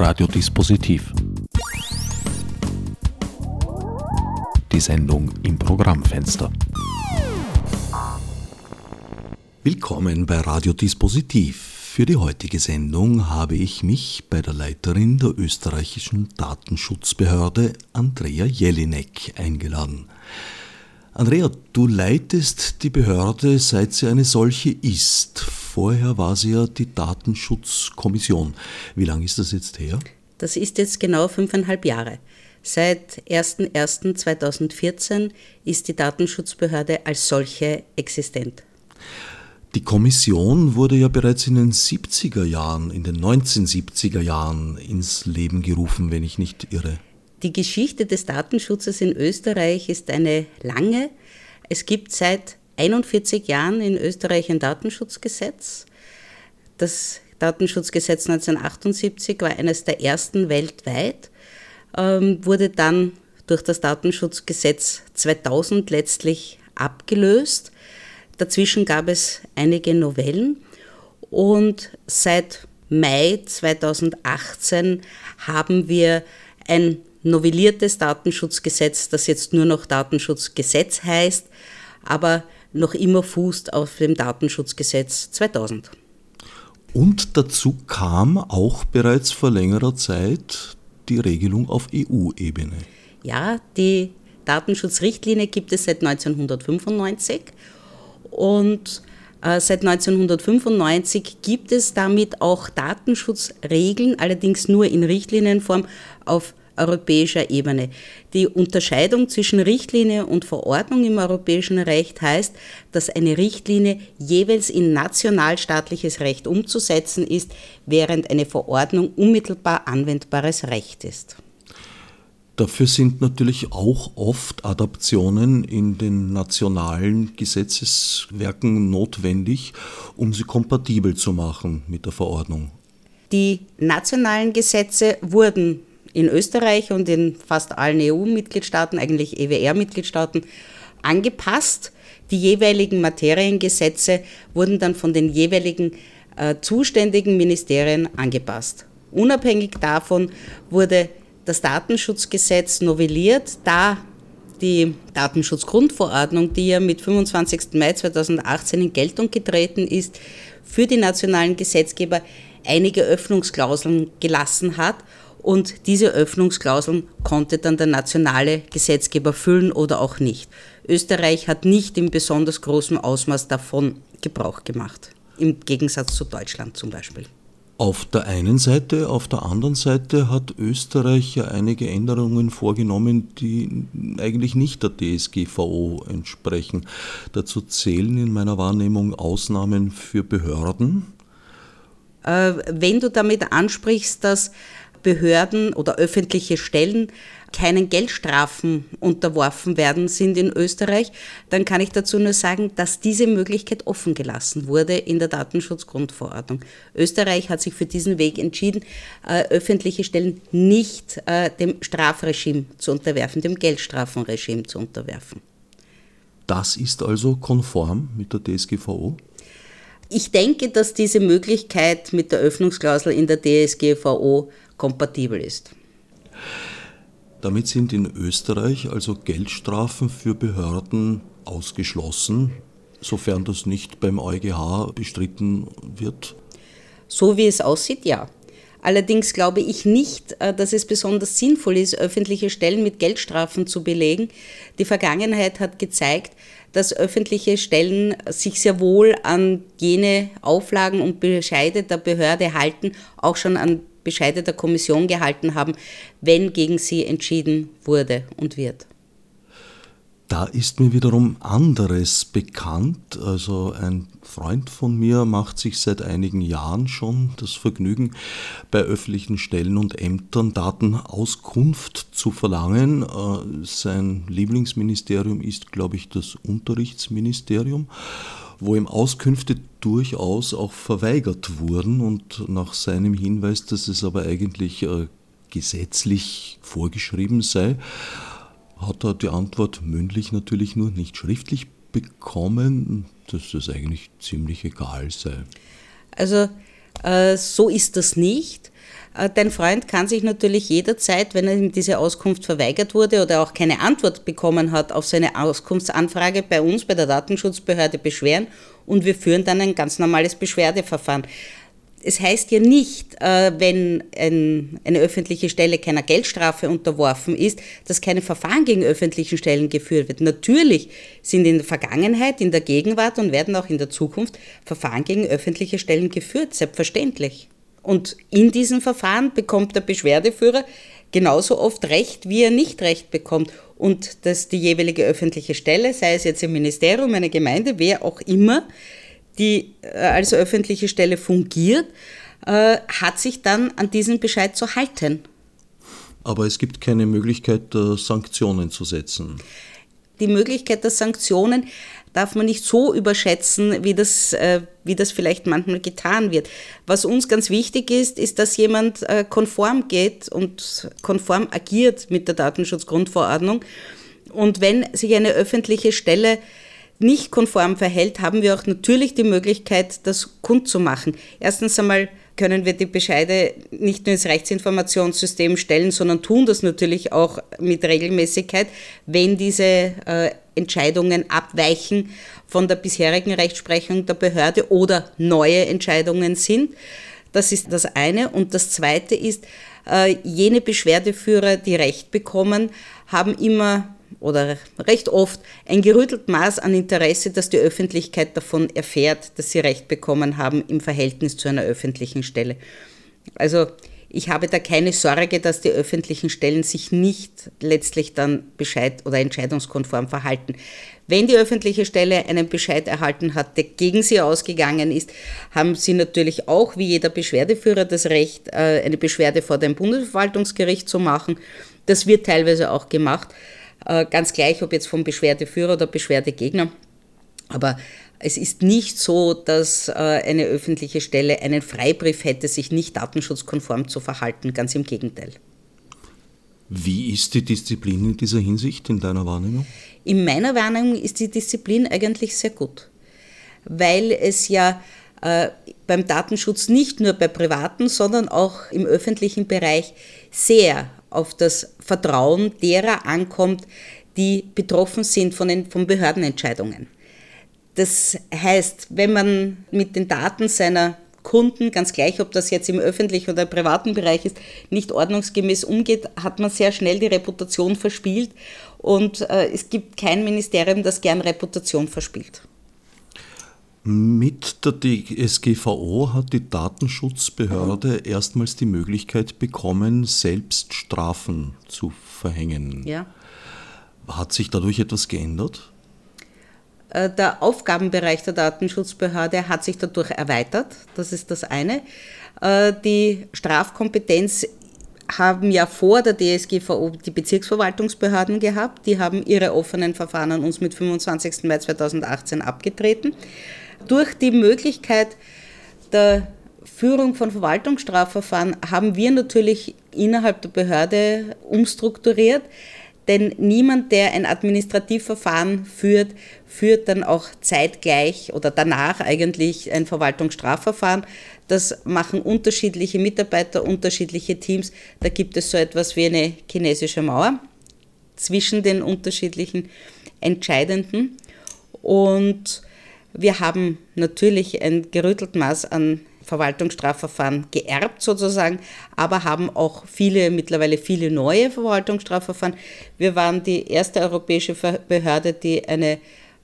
Radiodispositiv. Die Sendung im Programmfenster. Willkommen bei Radiodispositiv. Für die heutige Sendung habe ich mich bei der Leiterin der österreichischen Datenschutzbehörde Andrea Jelinek eingeladen. Andrea, du leitest die Behörde, seit sie eine solche ist. Vorher war sie ja die Datenschutzkommission. Wie lange ist das jetzt her? Das ist jetzt genau fünfeinhalb Jahre. Seit 01.01.2014 ist die Datenschutzbehörde als solche existent. Die Kommission wurde ja bereits in den 70er Jahren, in den 1970er Jahren ins Leben gerufen, wenn ich nicht irre. Die Geschichte des Datenschutzes in Österreich ist eine lange. Es gibt seit 41 Jahren in Österreich ein Datenschutzgesetz. Das Datenschutzgesetz 1978 war eines der ersten weltweit, ähm, wurde dann durch das Datenschutzgesetz 2000 letztlich abgelöst. Dazwischen gab es einige Novellen und seit Mai 2018 haben wir ein novelliertes Datenschutzgesetz, das jetzt nur noch Datenschutzgesetz heißt, aber noch immer fußt auf dem Datenschutzgesetz 2000. Und dazu kam auch bereits vor längerer Zeit die Regelung auf EU-Ebene. Ja, die Datenschutzrichtlinie gibt es seit 1995 und äh, Seit 1995 gibt es damit auch Datenschutzregeln, allerdings nur in Richtlinienform auf europäischer Ebene. Die Unterscheidung zwischen Richtlinie und Verordnung im europäischen Recht heißt, dass eine Richtlinie jeweils in nationalstaatliches Recht umzusetzen ist, während eine Verordnung unmittelbar anwendbares Recht ist. Dafür sind natürlich auch oft Adaptionen in den nationalen Gesetzeswerken notwendig, um sie kompatibel zu machen mit der Verordnung. Die nationalen Gesetze wurden in Österreich und in fast allen EU-Mitgliedstaaten, eigentlich EWR-Mitgliedstaaten, angepasst. Die jeweiligen Materiengesetze wurden dann von den jeweiligen äh, zuständigen Ministerien angepasst. Unabhängig davon wurde das Datenschutzgesetz novelliert, da die Datenschutzgrundverordnung, die ja mit 25. Mai 2018 in Geltung getreten ist, für die nationalen Gesetzgeber einige Öffnungsklauseln gelassen hat und diese Öffnungsklauseln konnte dann der nationale Gesetzgeber füllen oder auch nicht. Österreich hat nicht in besonders großem Ausmaß davon Gebrauch gemacht, im Gegensatz zu Deutschland zum Beispiel. Auf der einen Seite, auf der anderen Seite hat Österreich ja einige Änderungen vorgenommen, die eigentlich nicht der DSGVO entsprechen. Dazu zählen in meiner Wahrnehmung Ausnahmen für Behörden. Äh, wenn du damit ansprichst, dass Behörden oder öffentliche Stellen keinen Geldstrafen unterworfen werden sind in Österreich, dann kann ich dazu nur sagen, dass diese Möglichkeit offen gelassen wurde in der Datenschutzgrundverordnung. Österreich hat sich für diesen Weg entschieden, äh, öffentliche Stellen nicht äh, dem Strafregime zu unterwerfen, dem Geldstrafenregime zu unterwerfen. Das ist also konform mit der DSGVO? Ich denke, dass diese Möglichkeit mit der Öffnungsklausel in der DSGVO kompatibel ist. Damit sind in Österreich also Geldstrafen für Behörden ausgeschlossen, sofern das nicht beim EuGH bestritten wird? So wie es aussieht, ja. Allerdings glaube ich nicht, äh, dass es besonders sinnvoll ist, öffentliche Stellen mit Geldstrafen zu belegen. Die Vergangenheit hat gezeigt, dass öffentliche Stellen sich sehr wohl an jene Auflagen und Bescheide der Behörde halten, auch schon an Bescheide der Kommission gehalten haben, wenn gegen sie entschieden wurde und wird. Da ist mir wiederum anderes bekannt. Also ein Freund von mir macht sich seit einigen Jahren schon das Vergnügen, bei öffentlichen Stellen und Ämtern Datenauskunft zu verlangen. Äh, sein Lieblingsministerium ist, glaube ich, das Unterrichtsministerium wo ihm Auskünfte durchaus auch verweigert wurden und nach seinem Hinweis, dass es aber eigentlich äh, gesetzlich vorgeschrieben sei, hat er die Antwort mündlich natürlich nur nicht schriftlich bekommen, dass es eigentlich ziemlich egal sei. Also so ist das nicht. Äh, dein Freund kann sich natürlich jederzeit, wenn ihm diese Auskunft verweigert wurde oder auch keine Antwort bekommen hat auf seine Auskunftsanfrage bei uns, bei der Datenschutzbehörde beschweren und wir führen dann ein ganz normales Beschwerdeverfahren. Es heißt ja nicht, äh, wenn eine öffentliche Stelle keiner Geldstrafe unterworfen ist, dass keine Verfahren gegen öffentliche Stellen geführt wird. Natürlich sind in der Vergangenheit, in der Gegenwart und werden auch in der Zukunft Verfahren gegen öffentliche Stellen geführt, selbstverständlich. Und in diesem Verfahren bekommt der Beschwerdeführer genauso oft Recht, wie er nicht Recht bekommt. Und dass die jeweilige öffentliche Stelle, sei es jetzt im Ministerium, eine Gemeinde, wer auch immer, die äh, als öffentliche Stelle fungiert, äh, hat sich dann an diesen Bescheid zu halten. Aber es gibt keine Möglichkeit, Sanktionen zu setzen. Die Möglichkeit der Sanktionen darf man nicht so überschätzen, wie das, äh, wie das vielleicht manchmal getan wird. Was uns ganz wichtig ist, ist, dass jemand äh, konform geht und konform agiert mit der Datenschutzgrundverordnung. Und wenn sich eine öffentliche Stelle nicht konform verhält, haben wir auch natürlich die Möglichkeit, das kundzumachen. Erstens einmal können wir die Bescheide nicht nur ins Rechtsinformationssystem stellen, sondern tun das natürlich auch mit Regelmäßigkeit, wenn diese äh, Entscheidungen abweichen von der bisherigen Rechtsprechung der Behörde oder neue Entscheidungen sind. Das ist das eine. Und das zweite ist, äh, jene Beschwerdeführer, die Recht bekommen, haben immer oder recht oft ein gerüttelt Maß an Interesse, dass die Öffentlichkeit davon erfährt, dass sie Recht bekommen haben im Verhältnis zu einer öffentlichen Stelle. Also ich habe da keine Sorge, dass die öffentlichen Stellen sich nicht letztlich dann Bescheid oder entscheidungskonform verhalten. Wenn die öffentliche Stelle einen Bescheid erhalten hat, der gegen sie ausgegangen ist, haben sie natürlich auch, wie jeder Beschwerdeführer, das Recht, äh, eine Beschwerde vor dem Bundesverwaltungsgericht zu machen. Das wird teilweise auch gemacht. Äh, ganz gleich, ob jetzt vom Beschwerdeführer oder Beschwerdegegner. Aber es ist nicht so, dass äh, eine öffentliche Stelle einen Freibrief hätte, sich nicht datenschutzkonform zu verhalten. Ganz im Gegenteil. Wie ist die Disziplin in dieser Hinsicht in deiner Wahrnehmung? In meiner Wahrnehmung ist die Disziplin eigentlich sehr gut, weil es ja äh, beim Datenschutz nicht nur bei privaten, sondern auch im öffentlichen Bereich sehr auf das Vertrauen derer ankommt, die betroffen sind von, den, von Behördenentscheidungen. Das heißt, wenn man mit den Daten seiner Kunden, ganz gleich, ob das jetzt im öffentlichen oder privaten Bereich ist, nicht ordnungsgemäß umgeht, hat man sehr schnell die Reputation verspielt. Und äh, es gibt kein Ministerium, das gern Reputation verspielt. Mit der DSGVO hat die Datenschutzbehörde erstmals die Möglichkeit bekommen, selbst Strafen zu verhängen. Ja. Hat sich dadurch etwas geändert? Äh, der Aufgabenbereich der Datenschutzbehörde hat sich dadurch erweitert. Das ist das eine. Äh, die Strafkompetenz haben ja vor der DSGVO die Bezirksverwaltungsbehörden gehabt. Die haben ihre offenen Verfahren an uns mit 25. Mai 2018 abgetreten durch die Möglichkeit der Führung von Verwaltungsstrafverfahren haben wir natürlich innerhalb der Behörde umstrukturiert, denn niemand, der ein Administrativverfahren führt, führt dann auch zeitgleich oder danach eigentlich ein Verwaltungsstrafverfahren. Das machen unterschiedliche Mitarbeiter, unterschiedliche Teams. Da gibt es so etwas wie eine chinesische Mauer zwischen den unterschiedlichen Entscheidenden. Und wir haben natürlich ein gerüttelt Maß an Verwaltungsstrafverfahren geerbt sozusagen, aber haben auch viele, mittlerweile viele neue Verwaltungsstrafverfahren. Wir waren die erste europäische Behörde, die eine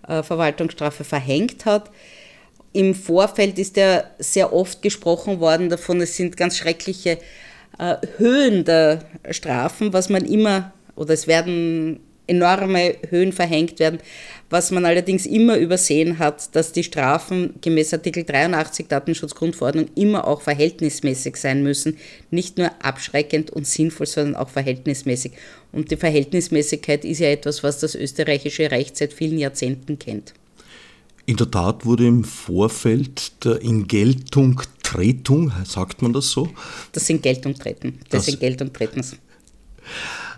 äh, Verwaltungsstrafe verhängt hat. Im Vorfeld ist ja sehr oft gesprochen worden davon, es sind ganz schreckliche äh, Höhen der Strafen, was man immer, oder es werden enorme Höhen verhängt werden. Was man allerdings immer übersehen hat, dass die Strafen gemäß Artikel 83 Datenschutzgrundverordnung immer auch verhältnismäßig sein müssen. Nicht nur abschreckend und sinnvoll, sondern auch verhältnismäßig. Und die Verhältnismäßigkeit ist ja etwas, was das österreichische Recht seit vielen Jahrzehnten kennt. In der Tat wurde im Vorfeld der Ingeltungtretung, sagt man das so? Das Ingeltungtreten, des das Ingeltungtretens.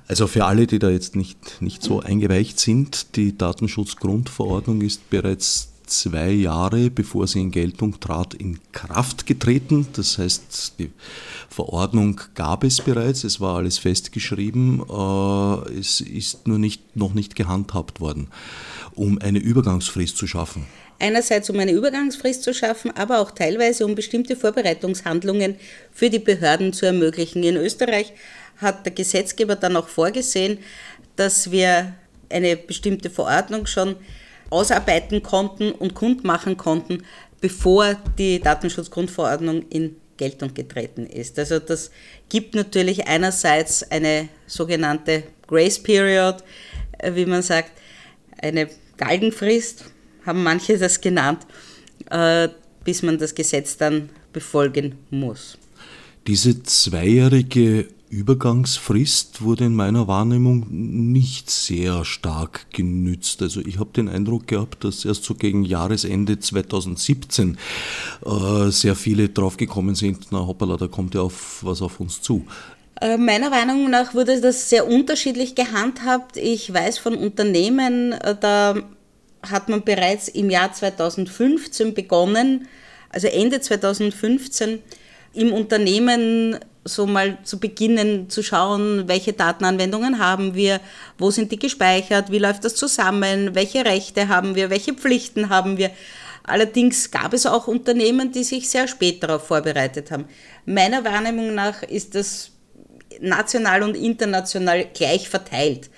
Also für alle, die da jetzt nicht, nicht so eingeweicht sind, die Datenschutzgrundverordnung ist bereits zwei Jahre, bevor sie in Geltung trat, in Kraft getreten. Das heißt, die Verordnung gab es bereits, es war alles festgeschrieben, äh, es ist nur nicht, noch nicht gehandhabt worden, um eine Übergangsfrist zu schaffen. Einerseits um eine Übergangsfrist zu schaffen, aber auch teilweise um bestimmte Vorbereitungshandlungen für die Behörden zu ermöglichen. In Österreich hat der Gesetzgeber dann auch vorgesehen, dass wir eine bestimmte Verordnung schon ausarbeiten konnten und kundmachen konnten, bevor die Datenschutzgrundverordnung in Geltung getreten ist. Also das gibt natürlich einerseits eine sogenannte Grace Period, äh, wie man sagt, eine Galgenfrist, haben manche das genannt, äh, bis man das Gesetz dann befolgen muss. Diese zweijährige Übergangsfrist wurde in meiner Wahrnehmung nicht sehr stark genützt. Also ich habe den Eindruck gehabt, dass erst so gegen Jahresende 2017 äh, sehr viele draufgekommen sind, na hoppala, da kommt ja auf, was auf uns zu. Äh, meiner Meinung nach wurde das sehr unterschiedlich gehandhabt. Ich weiß von Unternehmen, äh, da hat man bereits im Jahr 2015 begonnen, also Ende 2015, im Unternehmen so mal zu beginnen zu schauen, welche Datenanwendungen haben wir, wo sind die gespeichert, wie läuft das zusammen, welche Rechte haben wir, welche Pflichten haben wir. Allerdings gab es auch Unternehmen, die sich sehr spät darauf vorbereitet haben. Meiner Wahrnehmung nach ist das national und international gleich verteilt,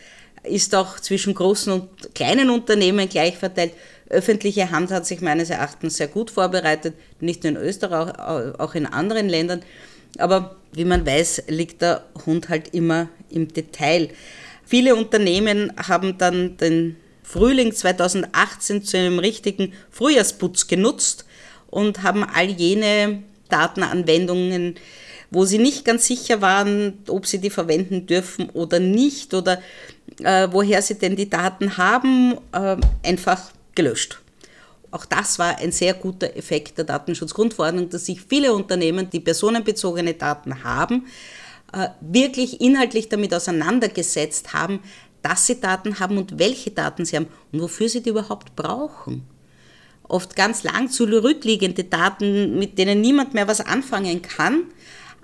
ist auch zwischen großen und kleinen Unternehmen gleich verteilt. Öffentliche Hand hat sich meines Erachtens sehr gut vorbereitet, nicht nur in Österreich, auch in anderen Ländern. Aber wie man weiß, liegt der Hund halt immer im Detail. Viele Unternehmen haben dann den Frühling 2018 zu einem richtigen Frühjahrsputz genutzt und haben all jene Datenanwendungen, wo sie nicht ganz sicher waren, ob sie die verwenden dürfen oder nicht oder äh, woher sie denn die Daten haben, äh, einfach gelöscht. Auch das war ein sehr guter Effekt der Datenschutzgrundverordnung, dass sich viele Unternehmen, die personenbezogene Daten haben, äh, wirklich inhaltlich damit auseinandergesetzt haben, dass sie Daten haben und welche Daten sie haben und wofür sie die überhaupt brauchen. Oft ganz lang zurückliegende Daten, mit denen niemand mehr was anfangen kann,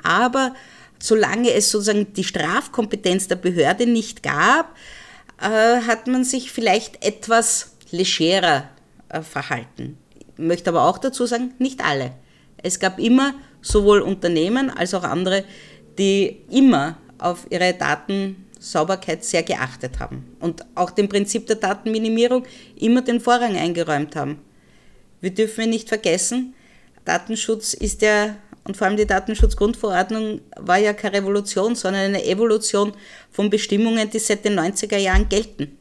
aber solange es sozusagen die Strafkompetenz der Behörde nicht gab, äh, hat man sich vielleicht etwas legerer verhalten. Ich möchte aber auch dazu sagen, nicht alle. Es gab immer sowohl Unternehmen als auch andere, die immer auf ihre Datensauberkeit sehr geachtet haben und auch dem Prinzip der Datenminimierung immer den Vorrang eingeräumt haben. Wir dürfen nicht vergessen, Datenschutz ist ja, und vor allem die Datenschutzgrundverordnung war ja keine Revolution, sondern eine Evolution von Bestimmungen, die seit den 90er Jahren gelten.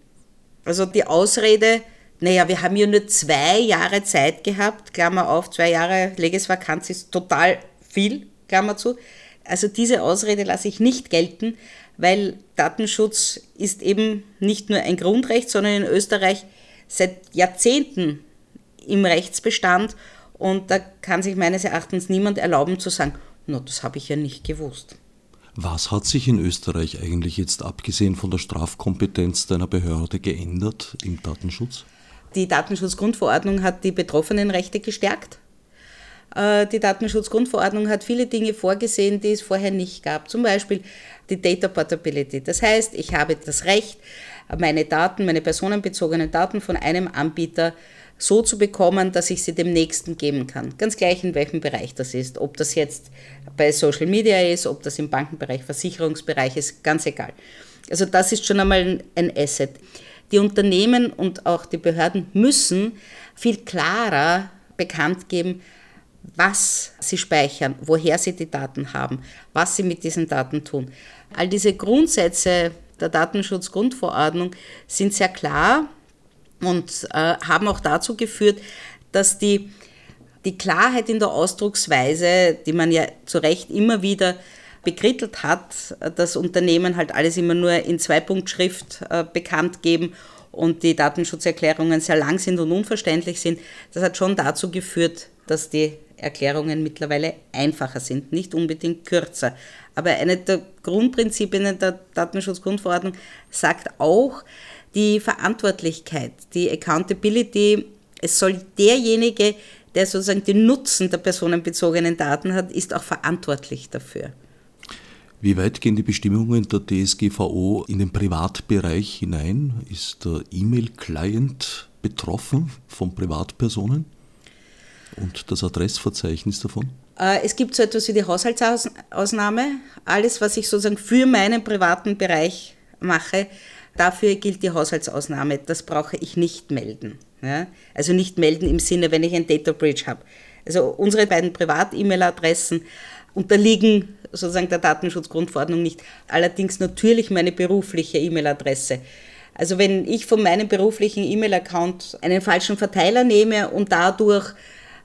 Also die Ausrede, naja, wir haben ja nur zwei Jahre Zeit gehabt, Klammer auf, zwei Jahre Legesvakanz ist total viel, Klammer zu. Also diese Ausrede lasse ich nicht gelten, weil Datenschutz ist eben nicht nur ein Grundrecht, sondern in Österreich seit Jahrzehnten im Rechtsbestand und da kann sich meines Erachtens niemand erlauben zu sagen, no, das habe ich ja nicht gewusst. Was hat sich in Österreich eigentlich jetzt abgesehen von der Strafkompetenz deiner Behörde geändert im Datenschutz? Die Datenschutzgrundverordnung hat die Betroffenenrechte gestärkt. Äh, die Datenschutzgrundverordnung hat viele Dinge vorgesehen, die es vorher nicht gab. Zum Beispiel die Data Portability. Das heißt, ich habe das Recht, meine Daten, meine personenbezogenen Daten von einem Anbieter so zu bekommen, dass ich sie dem Nächsten geben kann. Ganz gleich in welchem Bereich das ist. Ob das jetzt bei Social Media ist, ob das im Bankenbereich, Versicherungsbereich ist, ganz egal. Also das ist schon einmal ein Asset. Die Unternehmen und auch die Behörden müssen viel klarer bekannt geben, was sie speichern, woher sie die Daten haben, was sie mit diesen Daten tun. All diese Grundsätze der Datenschutzgrundverordnung sind sehr klar und äh, haben auch dazu geführt, dass die, die Klarheit in der Ausdrucksweise, die man ja zu Recht immer wieder bekrittelt hat, dass Unternehmen halt alles immer nur in Zweipunktschrift äh, bekannt geben und die Datenschutzerklärungen sehr lang sind und unverständlich sind. Das hat schon dazu geführt, dass die Erklärungen mittlerweile einfacher sind, nicht unbedingt kürzer. Aber eine der Grundprinzipien der Datenschutzgrundverordnung sagt auch, die Verantwortlichkeit, die Accountability Es soll derjenige, der sozusagen den Nutzen der personenbezogenen Daten hat, ist auch verantwortlich dafür. Wie weit gehen die Bestimmungen der DSGVO in den Privatbereich hinein? Ist der E-Mail-Client betroffen von Privatpersonen und das Adressverzeichnis davon? Äh, es gibt so etwas wie die Haushaltsausnahme. Alles, was ich sozusagen für meinen privaten Bereich mache, dafür gilt die Haushaltsausnahme. Das brauche ich nicht melden. Ja? Also nicht melden im Sinne, wenn ich ein Data Breach habe. Also unsere beiden Privat-E-Mail-Adressen unterliegen sozusagen der Datenschutzgrundverordnung nicht. Allerdings natürlich meine berufliche E-Mail-Adresse. Also wenn ich von meinem beruflichen E-Mail-Account einen falschen Verteiler nehme und dadurch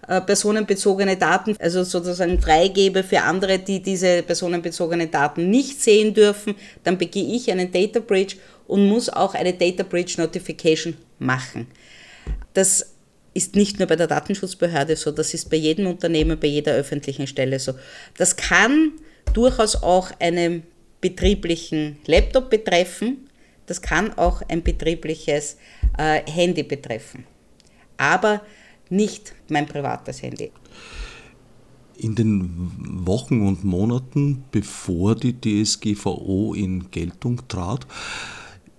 äh, personenbezogene Daten, also sozusagen freigebe für andere, die diese personenbezogenen Daten nicht sehen dürfen, dann begehe ich einen Data Breach und muss auch eine Data Breach Notification machen. Das ist nicht nur bei der Datenschutzbehörde so, das ist bei jedem Unternehmen, bei jeder öffentlichen Stelle so. Das kann durchaus auch einen betrieblichen Laptop betreffen, das kann auch ein betriebliches äh, Handy betreffen, aber nicht mein privates Handy. In den Wochen und Monaten, bevor die DSGVO in Geltung trat,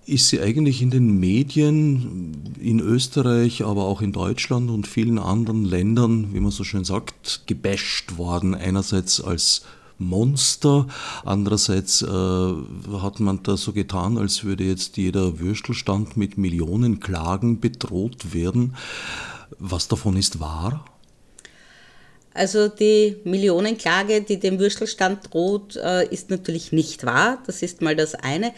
ist sie eigentlich in den Medien in Österreich, aber auch in Deutschland und vielen anderen Ländern, wie man so schön sagt, gebasht worden. Einerseits als Monster, andererseits äh, hat man da so getan, als würde jetzt jeder Würstelstand mit Millionen Klagen bedroht werden. Was davon ist wahr? Also die Millionenklage, die dem Würstelstand droht, äh, ist natürlich nicht wahr. Das ist mal das eine.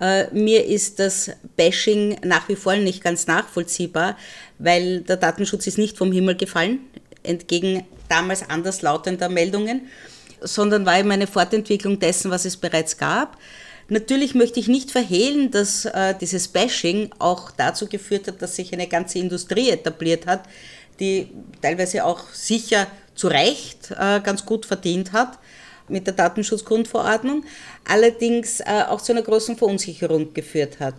Äh, mir ist das Bashing nach wie vor nicht ganz nachvollziehbar, weil der Datenschutz ist nicht vom Himmel gefallen, entgegen damals anderslautender Meldungen, sondern war eben eine Fortentwicklung dessen, was es bereits gab. Natürlich möchte ich nicht verhehlen, dass äh, dieses Bashing auch dazu geführt hat, dass sich eine ganze Industrie etabliert hat, die teilweise auch sicher zu Recht äh, ganz gut verdient hat mit der Datenschutzgrundverordnung, allerdings äh, auch zu einer großen Verunsicherung geführt hat.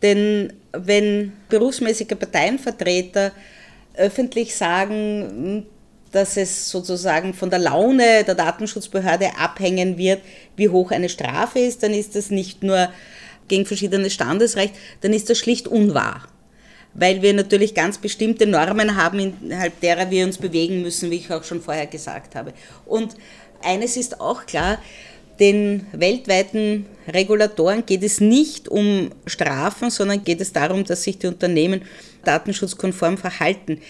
Denn wenn berufsmäßige Parteienvertreter öffentlich sagen, dass es sozusagen von der Laune der Datenschutzbehörde abhängen wird, wie hoch eine Strafe ist, dann ist das nicht nur gegen verschiedenes Standesrecht, dann ist das schlicht unwahr. Weil wir natürlich ganz bestimmte Normen haben, innerhalb derer wir uns bewegen müssen, wie ich auch schon vorher gesagt habe. Und eines ist auch klar, den weltweiten Regulatoren geht es nicht um Strafen, sondern geht es darum, dass sich die Unternehmen datenschutzkonform verhalten.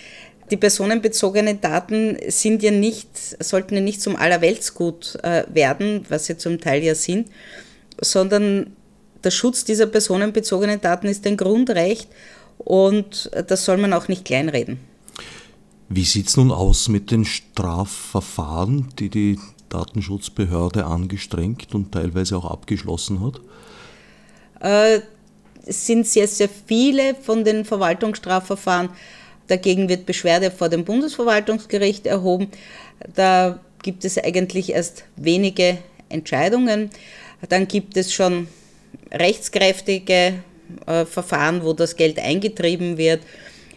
Die personenbezogenen Daten sind ja nicht, sollten ja nicht zum Allerweltsgut äh, werden, was sie zum Teil ja sind, sondern der Schutz dieser personenbezogenen Daten ist ein Grundrecht und das soll man auch nicht kleinreden. Wie sieht es nun aus mit den Strafverfahren, die die Datenschutzbehörde angestrengt und teilweise auch abgeschlossen hat? Äh, es sind sehr, sehr viele von den Verwaltungsstrafverfahren. Dagegen wird Beschwerde vor dem Bundesverwaltungsgericht erhoben. Da gibt es eigentlich erst wenige Entscheidungen. Dann gibt es schon rechtskräftige äh, Verfahren, wo das Geld eingetrieben wird.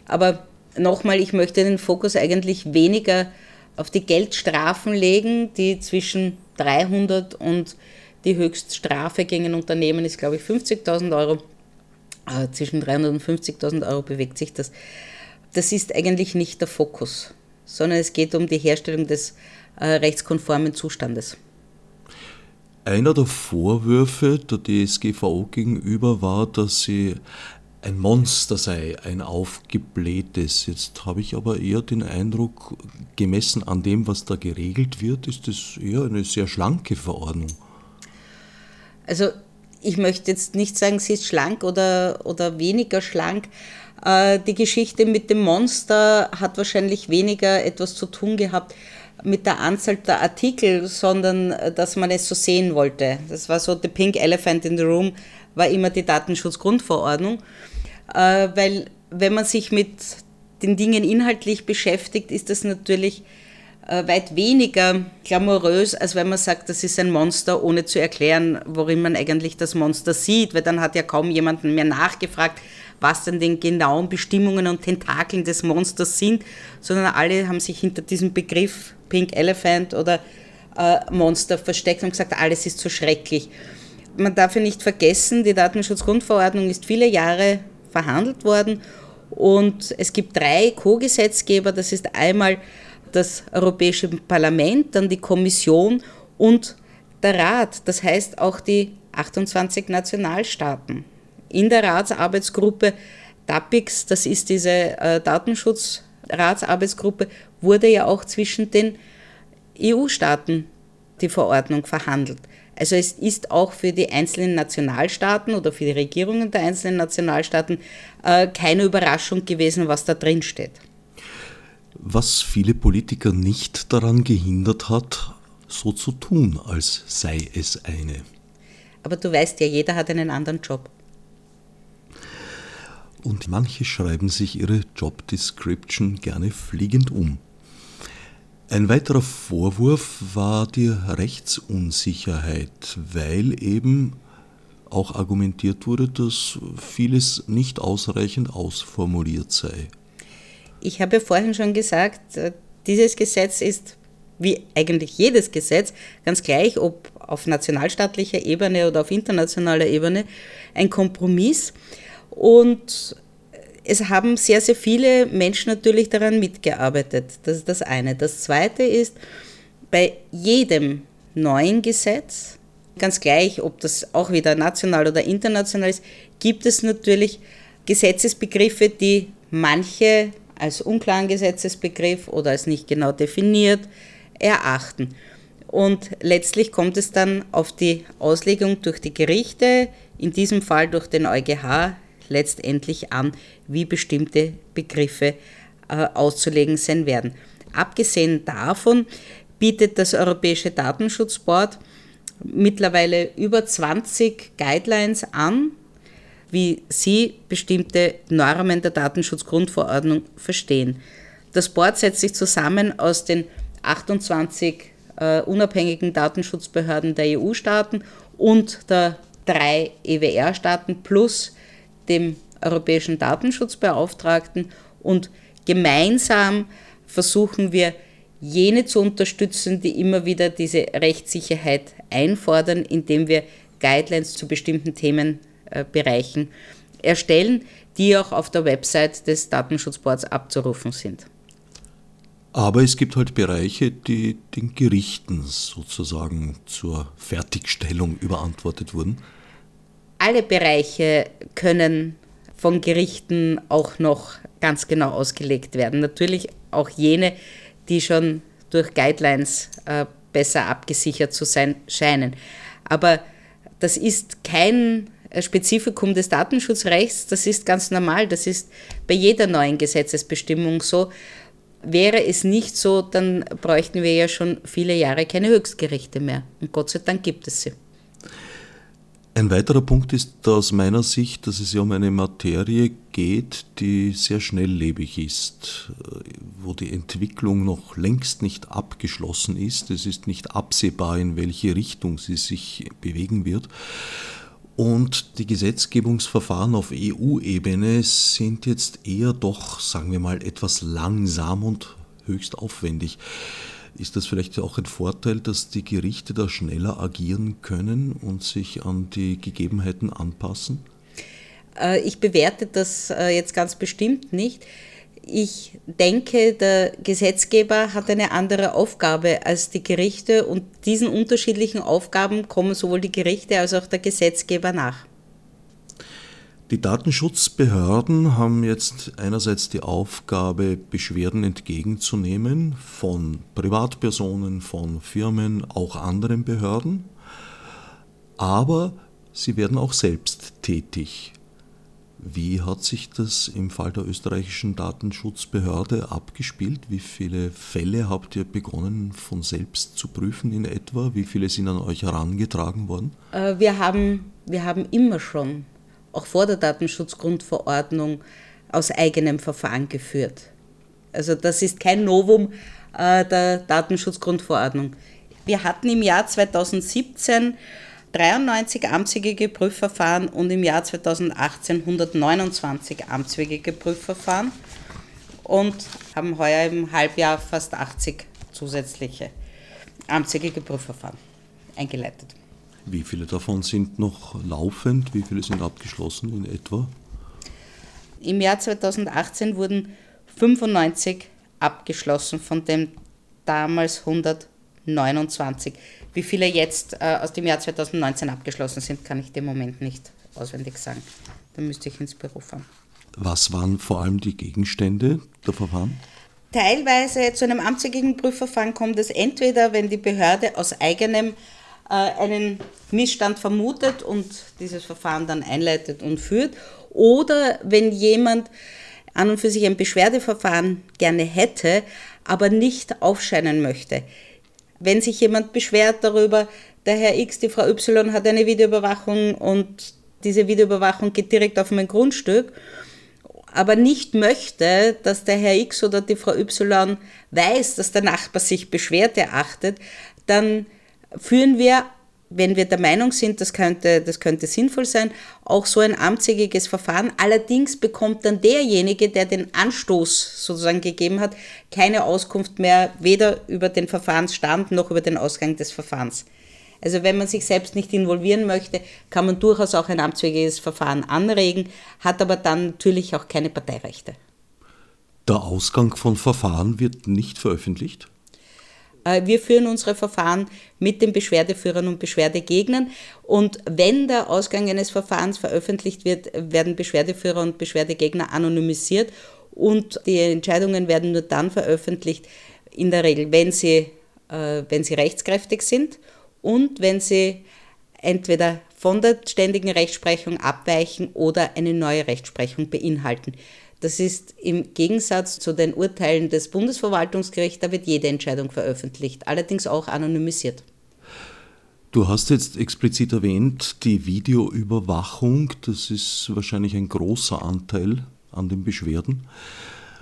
Aber nochmal, ich möchte den Fokus eigentlich weniger auf die Geldstrafen legen, die zwischen 300 und die Höchststrafe gegen ein Unternehmen ist, glaube ich, 50.000 Euro. Äh, zwischen 300 und 50.000 Euro bewegt sich das. Das ist eigentlich nicht der Fokus, sondern es geht um die Herstellung des äh, rechtskonformen Zustandes. Einer der Vorwürfe der DSGVO gegenüber war, dass sie ein Monster sei, ein aufgeblähtes. Jetzt habe ich aber eher den Eindruck, gemessen an dem, was da geregelt wird, ist es eher eine sehr schlanke Verordnung. Also ich möchte jetzt nicht sagen, sie ist schlank oder, oder weniger schlank. Äh, die Geschichte mit dem Monster hat wahrscheinlich weniger etwas zu tun gehabt mit der Anzahl der Artikel, sondern äh, dass man es so sehen wollte. Das war so, the pink elephant in the room war immer die Datenschutzgrundverordnung. Äh, weil wenn man sich mit den Dingen inhaltlich beschäftigt, ist das natürlich weit weniger glamourös, als wenn man sagt, das ist ein Monster, ohne zu erklären, worin man eigentlich das Monster sieht, weil dann hat ja kaum jemanden mehr nachgefragt, was denn den genauen Bestimmungen und Tentakeln des Monsters sind, sondern alle haben sich hinter diesem Begriff Pink Elephant oder äh, Monster versteckt und gesagt, alles ist so schrecklich. Man darf ja nicht vergessen, die Datenschutzgrundverordnung ist viele Jahre verhandelt worden und es gibt drei Co-Gesetzgeber, das ist einmal das Europäische Parlament, dann die Kommission und der Rat, das heißt auch die 28 Nationalstaaten. In der Ratsarbeitsgruppe DAPIX, das ist diese äh, Datenschutzratsarbeitsgruppe, wurde ja auch zwischen den EU-Staaten die Verordnung verhandelt. Also es ist auch für die einzelnen Nationalstaaten oder für die Regierungen der einzelnen Nationalstaaten äh, keine Überraschung gewesen, was da drin steht. Was viele Politiker nicht daran gehindert hat, so zu tun, als sei es eine. Aber du weißt ja, jeder hat einen anderen Job. Und manche schreiben sich ihre Job Description gerne fliegend um. Ein weiterer Vorwurf war die Rechtsunsicherheit, weil eben auch argumentiert wurde, dass vieles nicht ausreichend ausformuliert sei. Ich habe vorhin schon gesagt, äh, dieses Gesetz ist wie eigentlich jedes Gesetz, ganz gleich, ob auf nationalstaatlicher Ebene oder auf internationaler Ebene, ein Kompromiss. Und es haben sehr, sehr viele Menschen natürlich daran mitgearbeitet. Das ist das eine. Das zweite ist, bei jedem neuen Gesetz, ganz gleich, ob das auch wieder national oder international ist, gibt es natürlich Gesetzesbegriffe, die manche als unklaren Gesetzesbegriff oder als nicht genau definiert erachten. Und letztlich kommt es dann auf die Auslegung durch die Gerichte, in diesem Fall durch den EuGH, letztendlich an, wie bestimmte Begriffe äh, auszulegen sein werden. Abgesehen davon bietet das Europäische Datenschutzboard mittlerweile über 20 Guidelines an, wie sie bestimmte Normen der Datenschutzgrundverordnung verstehen. Das Board setzt sich zusammen aus den 28 äh, unabhängigen Datenschutzbehörden der EU-Staaten und der drei EWR-Staaten plus dem Europäischen Datenschutzbeauftragten und gemeinsam versuchen wir, jene zu unterstützen, die immer wieder diese Rechtssicherheit einfordern, indem wir Guidelines zu bestimmten Themenbereichen erstellen, die auch auf der Website des Datenschutzboards abzurufen sind. Aber es gibt halt Bereiche, die den Gerichten sozusagen zur Fertigstellung überantwortet wurden. Alle Bereiche können von Gerichten auch noch ganz genau ausgelegt werden. Natürlich auch jene, die schon durch Guidelines äh, besser abgesichert zu sein scheinen. Aber das ist kein Spezifikum des Datenschutzrechts, das ist ganz normal, das ist bei jeder neuen Gesetzesbestimmung so. Wäre es nicht so, dann bräuchten wir ja schon viele Jahre keine Höchstgerichte mehr. Und Gott sei Dank gibt es sie. Ein weiterer Punkt ist aus meiner Sicht, dass es ja um eine Materie geht, die sehr schnelllebig ist, wo die Entwicklung noch längst nicht abgeschlossen ist. Es ist nicht absehbar, in welche Richtung sie sich bewegen wird. Und die Gesetzgebungsverfahren auf EU-Ebene sind jetzt eher doch, sagen wir mal, etwas langsam und höchst aufwendig. Ist das vielleicht auch ein Vorteil, dass die Gerichte da schneller agieren können und sich an die Gegebenheiten anpassen? Äh, ich bewerte das äh, jetzt ganz bestimmt nicht. Ich denke, der Gesetzgeber hat eine andere Aufgabe als die Gerichte und diesen unterschiedlichen Aufgaben kommen sowohl die Gerichte als auch der Gesetzgeber nach. Die Datenschutzbehörden haben jetzt einerseits die Aufgabe, Beschwerden entgegenzunehmen von Privatpersonen, von Firmen, auch anderen Behörden, aber sie werden auch selbst tätig. Wie hat sich das im Fall der österreichischen Datenschutzbehörde abgespielt? Wie viele Fälle habt ihr begonnen von selbst zu prüfen in etwa? Wie viele sind an euch herangetragen worden? Äh, wir haben, wir haben immer schon, auch vor der Datenschutzgrundverordnung, aus eigenem Verfahren geführt. Also das ist kein Novum äh, der Datenschutzgrundverordnung. Wir hatten im Jahr 2017 93 amtswegige Prüfverfahren und im Jahr 2018 129 amtswegige Prüfverfahren und haben heuer im Halbjahr fast 80 zusätzliche amtswegige Prüfverfahren eingeleitet. Wie viele davon sind noch laufend? Wie viele sind abgeschlossen in etwa? Im Jahr 2018 wurden 95 abgeschlossen, von dem damals 129. Wie viele jetzt äh, aus dem Jahr 2019 abgeschlossen sind, kann ich dem Moment nicht auswendig sagen. Da müsste ich ins Büro fahren. Was waren vor allem die Gegenstände der Verfahren? Teilweise zu einem amtsgegen Prüfverfahren kommt es entweder, wenn die Behörde aus eigenem einen Missstand vermutet und dieses Verfahren dann einleitet und führt, oder wenn jemand an und für sich ein Beschwerdeverfahren gerne hätte, aber nicht aufscheinen möchte. Wenn sich jemand beschwert darüber, der Herr X, die Frau Y hat eine Videoüberwachung und diese Videoüberwachung geht direkt auf mein Grundstück, aber nicht möchte, dass der Herr X oder die Frau Y weiß, dass der Nachbar sich beschwert erachtet, dann führen wir wenn wir der Meinung sind, das könnte, das könnte sinnvoll sein, auch so ein amtsägiges Verfahren. Allerdings bekommt dann derjenige, der den Anstoß sozusagen gegeben hat, keine Auskunft mehr, weder über den Verfahrensstand noch über den Ausgang des Verfahrens. Also wenn man sich selbst nicht involvieren möchte, kann man durchaus auch ein amtswägiges Verfahren anregen, hat aber dann natürlich auch keine Parteirechte. Der Ausgang von Verfahren wird nicht veröffentlicht? Äh, wir führen unsere Verfahren mit den Beschwerdeführern und Beschwerdegegnern und wenn der Ausgang eines Verfahrens veröffentlicht wird, werden Beschwerdeführer und Beschwerdegegner anonymisiert und die Entscheidungen werden nur dann veröffentlicht, in der Regel, wenn sie, äh, wenn sie rechtskräftig sind und wenn sie entweder von der ständigen Rechtsprechung abweichen oder eine neue Rechtsprechung beinhalten. Das ist im Gegensatz zu den Urteilen des Bundesverwaltungsgerichts, da wird jede Entscheidung veröffentlicht, allerdings auch anonymisiert. Du hast jetzt explizit erwähnt, die Videoüberwachung, das ist wahrscheinlich ein großer Anteil an den Beschwerden.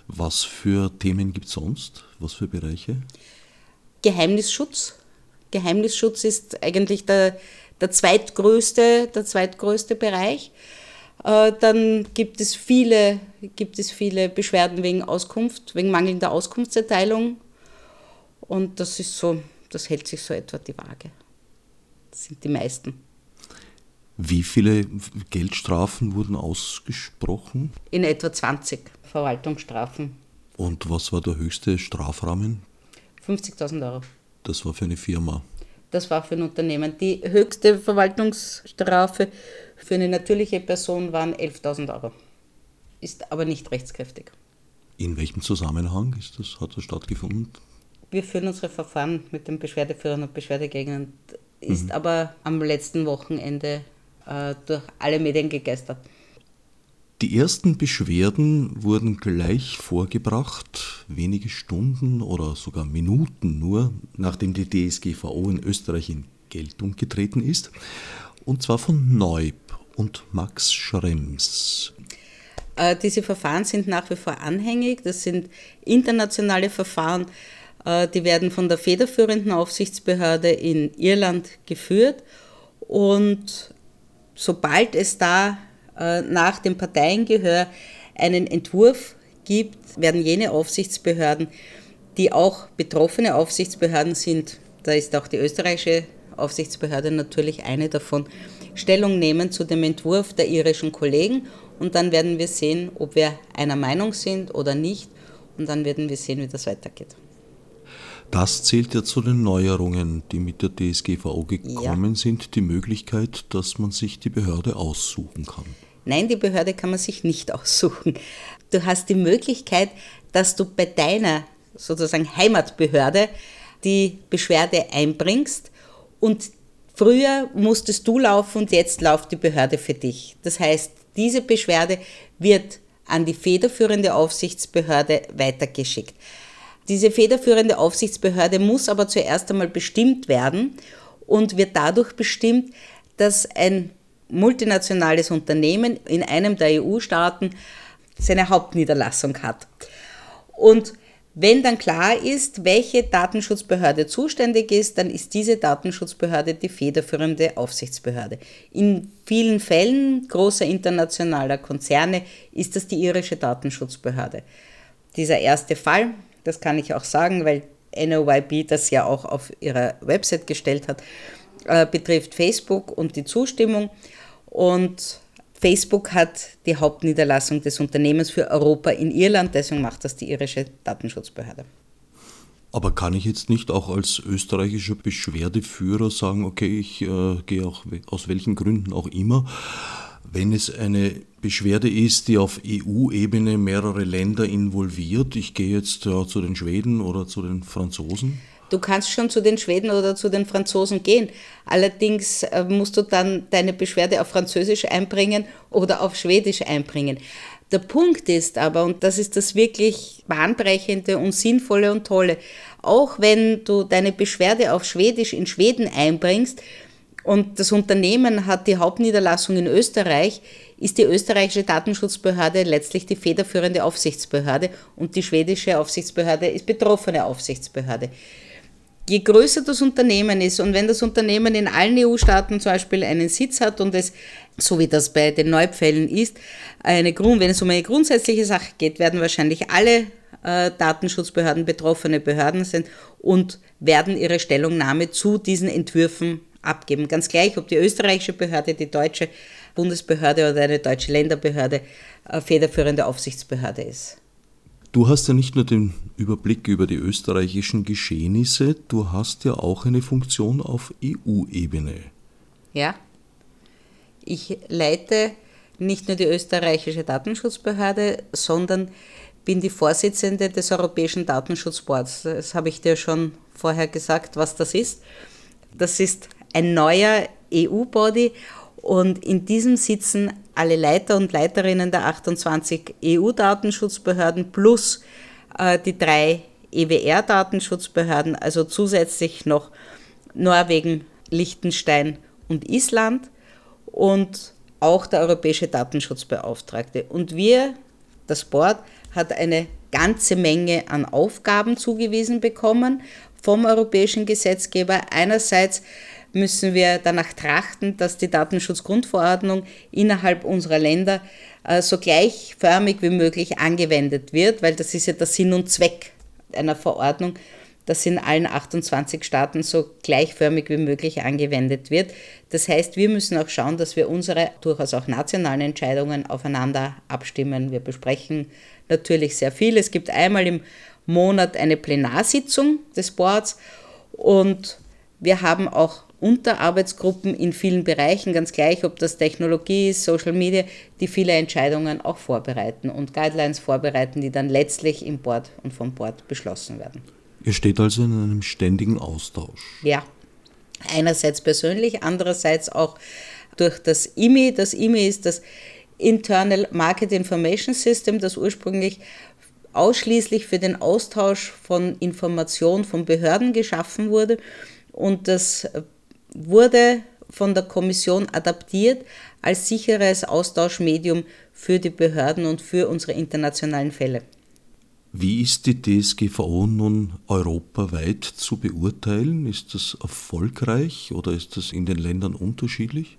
Was für Themen gibt es sonst? Was für Bereiche? Geheimnisschutz. Geheimnisschutz ist eigentlich der, der, zweitgrößte, der zweitgrößte Bereich. Äh, dann gibt es viele, gibt es viele Beschwerden wegen Auskunft, wegen mangelnder Auskunftserteilung. Und das ist so, das hält sich so etwa die Waage. Das sind die meisten. Wie viele Geldstrafen wurden ausgesprochen? In etwa 20 Verwaltungsstrafen. Und was war der höchste Strafrahmen? 50.000 Euro. Das war für eine Firma. Das war für ein Unternehmen. Die höchste Verwaltungsstrafe für eine natürliche Person waren 11.000 Euro. Ist aber nicht rechtskräftig. In welchem Zusammenhang ist das, hat das stattgefunden? Wir führen unsere Verfahren mit den Beschwerdeführern und Beschwerdegegnern, ist mhm. aber am letzten Wochenende äh, durch alle Medien gegeistert. Die ersten Beschwerden wurden gleich vorgebracht, wenige Stunden oder sogar Minuten nur, nachdem die DSGVO in Österreich in Geltung getreten ist, und zwar von Neub und Max Schrems. Äh, diese Verfahren sind nach wie vor anhängig. Das sind internationale Verfahren, äh, die werden von der federführenden Aufsichtsbehörde in Irland geführt. Und sobald es da äh, nach dem Parteiengehör einen Entwurf gibt, werden jene Aufsichtsbehörden, die auch betroffene Aufsichtsbehörden sind, da ist auch die österreichische Aufsichtsbehörde natürlich eine davon, Stellung nehmen zu dem Entwurf der irischen Kollegen und dann werden wir sehen, ob wir einer Meinung sind oder nicht und dann werden wir sehen, wie das weitergeht. Das zählt ja zu den Neuerungen, die mit der DSGVO gekommen ja. sind, die Möglichkeit, dass man sich die Behörde aussuchen kann. Nein, die Behörde kann man sich nicht aussuchen. Du hast die Möglichkeit, dass du bei deiner sozusagen Heimatbehörde die Beschwerde einbringst und Früher musstest du laufen und jetzt läuft die Behörde für dich. Das heißt, diese Beschwerde wird an die federführende Aufsichtsbehörde weitergeschickt. Diese federführende Aufsichtsbehörde muss aber zuerst einmal bestimmt werden und wird dadurch bestimmt, dass ein multinationales Unternehmen in einem der EU-Staaten seine Hauptniederlassung hat. Und Wenn dann klar ist, welche Datenschutzbehörde zuständig ist, dann ist diese Datenschutzbehörde die federführende Aufsichtsbehörde. In vielen Fällen großer internationaler Konzerne ist das die irische Datenschutzbehörde. Dieser erste Fall, das kann ich auch sagen, weil NOYB das ja auch auf ihrer Website gestellt hat, äh, betrifft Facebook und die Zustimmung. Und Facebook hat die Hauptniederlassung des Unternehmens für Europa in Irland, deswegen macht das die irische Datenschutzbehörde. Aber kann ich jetzt nicht auch als österreichischer Beschwerdeführer sagen, okay, ich äh, gehe auch aus welchen Gründen auch immer, wenn es eine Beschwerde ist, die auf EU-Ebene mehrere Länder involviert, ich gehe jetzt ja, zu den Schweden oder zu den Franzosen? Du kannst schon zu den Schweden oder zu den Franzosen gehen. Allerdings äh, musst du dann deine Beschwerde auf Französisch einbringen oder auf Schwedisch einbringen. Der Punkt ist aber, und das ist das wirklich bahnbrechende und sinnvolle und tolle, auch wenn du deine Beschwerde auf Schwedisch in Schweden einbringst und das Unternehmen hat die Hauptniederlassung in Österreich, ist die österreichische Datenschutzbehörde letztlich die federführende Aufsichtsbehörde und die schwedische Aufsichtsbehörde ist betroffene Aufsichtsbehörde je größer das Unternehmen ist und wenn das Unternehmen in allen EU-Staaten zum Beispiel einen Sitz hat und es, so wie das bei den Neupfällen ist, eine Grund, wenn es um eine grundsätzliche Sache geht, werden wahrscheinlich alle äh, Datenschutzbehörden betroffene Behörden sind und werden ihre Stellungnahme zu diesen Entwürfen abgeben. Ganz gleich, ob die österreichische Behörde, die deutsche Bundesbehörde oder eine deutsche Länderbehörde äh, federführende Aufsichtsbehörde ist. Du hast ja nicht nur den Überblick über die österreichischen Geschehnisse, du hast ja auch eine Funktion auf EU-Ebene. Ja. Ich leite nicht nur die österreichische Datenschutzbehörde, sondern bin die Vorsitzende des Europäischen Datenschutzboards. Das habe ich dir schon vorher gesagt, was das ist. Das ist ein neuer EU-Body und in diesem sitzen alle Leiter und Leiterinnen der 28 EU-Datenschutzbehörden plus äh, die drei EWR-Datenschutzbehörden, also zusätzlich noch Norwegen, Liechtenstein und Island und auch der Europäische Datenschutzbeauftragte. Und wir, das Board, hat eine ganze Menge an Aufgaben zugewiesen bekommen vom europäischen Gesetzgeber. Einerseits müssen wir danach trachten, dass die Datenschutzgrundverordnung innerhalb unserer Länder äh, so gleichförmig wie möglich angewendet wird, weil das ist ja der Sinn und Zweck einer Verordnung, dass in allen 28 Staaten so gleichförmig wie möglich angewendet wird. Das heißt, wir müssen auch schauen, dass wir unsere durchaus auch nationalen Entscheidungen aufeinander abstimmen. Wir besprechen natürlich sehr viel. Es gibt einmal im Monat eine Plenarsitzung des Boards und wir haben auch Unterarbeitsgruppen in vielen Bereichen, ganz gleich, ob das Technologie ist, Social Media, die viele Entscheidungen auch vorbereiten und Guidelines vorbereiten, die dann letztlich im Board und vom Board beschlossen werden. Ihr steht also in einem ständigen Austausch. Ja, einerseits persönlich, andererseits auch durch das IMI. Das IMI ist das Internal Market Information System, das ursprünglich ausschließlich für den Austausch von Informationen von Behörden geschaffen wurde und das wurde von der Kommission adaptiert als sicheres Austauschmedium für die Behörden und für unsere internationalen Fälle. Wie ist die DSGVO nun europaweit zu beurteilen? Ist das erfolgreich oder ist das in den Ländern unterschiedlich?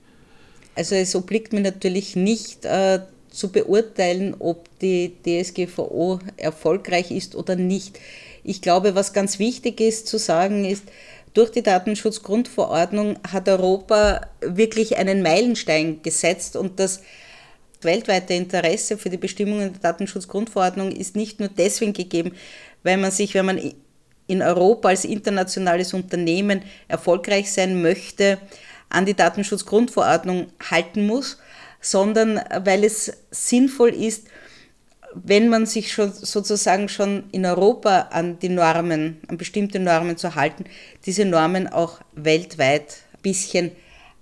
Also es obliegt mir natürlich nicht äh, zu beurteilen, ob die DSGVO erfolgreich ist oder nicht. Ich glaube, was ganz wichtig ist zu sagen, ist, durch die Datenschutzgrundverordnung hat Europa wirklich einen Meilenstein gesetzt und das weltweite Interesse für die Bestimmungen der Datenschutzgrundverordnung ist nicht nur deswegen gegeben, weil man sich, wenn man in Europa als internationales Unternehmen erfolgreich sein möchte, an die Datenschutzgrundverordnung halten muss, sondern weil es sinnvoll ist, wenn man sich schon sozusagen schon in Europa an die Normen, an bestimmte Normen zu halten, diese Normen auch weltweit ein bisschen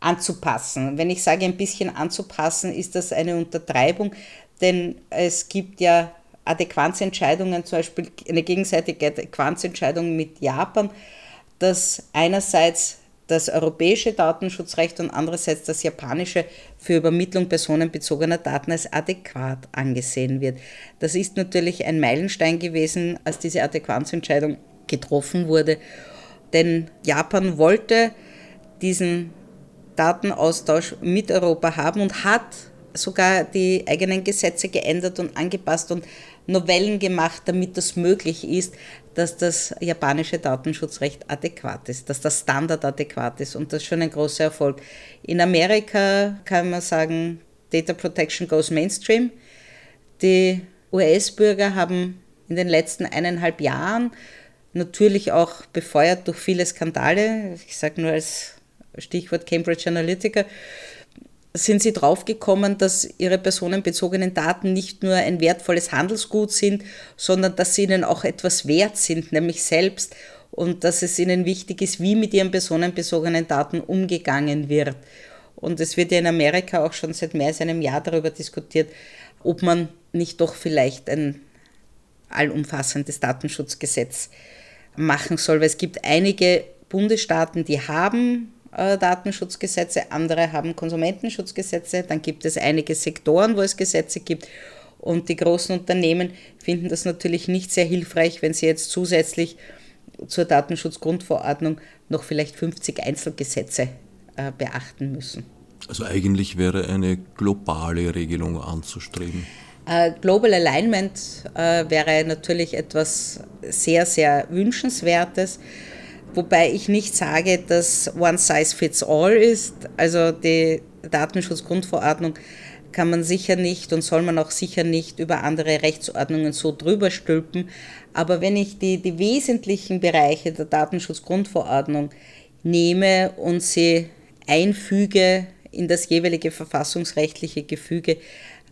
anzupassen. Wenn ich sage ein bisschen anzupassen, ist das eine Untertreibung, denn es gibt ja Adäquanzentscheidungen, zum Beispiel eine gegenseitige Adäquanzentscheidung mit Japan, dass einerseits das europäische Datenschutzrecht und andererseits das japanische für Übermittlung personenbezogener Daten als adäquat angesehen wird. Das ist natürlich ein Meilenstein gewesen, als diese Adäquanzentscheidung getroffen wurde, denn Japan wollte diesen Datenaustausch mit Europa haben und hat sogar die eigenen Gesetze geändert und angepasst und Novellen gemacht, damit das möglich ist, dass das japanische Datenschutzrecht adäquat ist, dass das Standard adäquat ist und das ist schon ein großer Erfolg. In Amerika kann man sagen, Data Protection goes mainstream. Die US-Bürger haben in den letzten eineinhalb Jahren natürlich auch befeuert durch viele Skandale, ich sage nur als Stichwort Cambridge Analytica, sind sie draufgekommen, dass ihre personenbezogenen Daten nicht nur ein wertvolles Handelsgut sind, sondern dass sie ihnen auch etwas wert sind, nämlich selbst, und dass es ihnen wichtig ist, wie mit ihren personenbezogenen Daten umgegangen wird. Und es wird ja in Amerika auch schon seit mehr als einem Jahr darüber diskutiert, ob man nicht doch vielleicht ein allumfassendes Datenschutzgesetz machen soll, weil es gibt einige Bundesstaaten, die haben Datenschutzgesetze, andere haben Konsumentenschutzgesetze, dann gibt es einige Sektoren, wo es Gesetze gibt. Und die großen Unternehmen finden das natürlich nicht sehr hilfreich, wenn sie jetzt zusätzlich zur Datenschutzgrundverordnung noch vielleicht 50 Einzelgesetze äh, beachten müssen. Also eigentlich wäre eine globale Regelung anzustreben. Äh, Global Alignment äh, wäre natürlich etwas sehr, sehr Wünschenswertes. Wobei ich nicht sage, dass One Size Fits All ist. Also die Datenschutzgrundverordnung kann man sicher nicht und soll man auch sicher nicht über andere Rechtsordnungen so drüber stülpen. Aber wenn ich die, die wesentlichen Bereiche der Datenschutzgrundverordnung nehme und sie einfüge in das jeweilige verfassungsrechtliche Gefüge,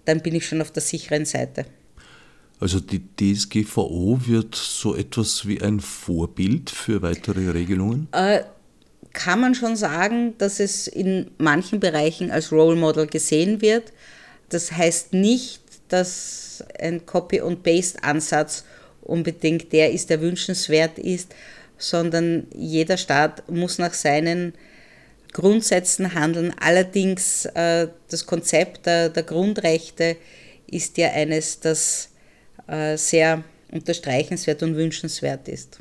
dann bin ich schon auf der sicheren Seite. Also die DSGVO wird so etwas wie ein Vorbild für weitere Regelungen? Äh, kann man schon sagen, dass es in manchen Bereichen als Role Model gesehen wird. Das heißt nicht, dass ein Copy-and-Paste-Ansatz unbedingt der ist, der wünschenswert ist, sondern jeder Staat muss nach seinen Grundsätzen handeln. Allerdings äh, das Konzept der, der Grundrechte ist ja eines, das sehr unterstreichenswert und wünschenswert ist.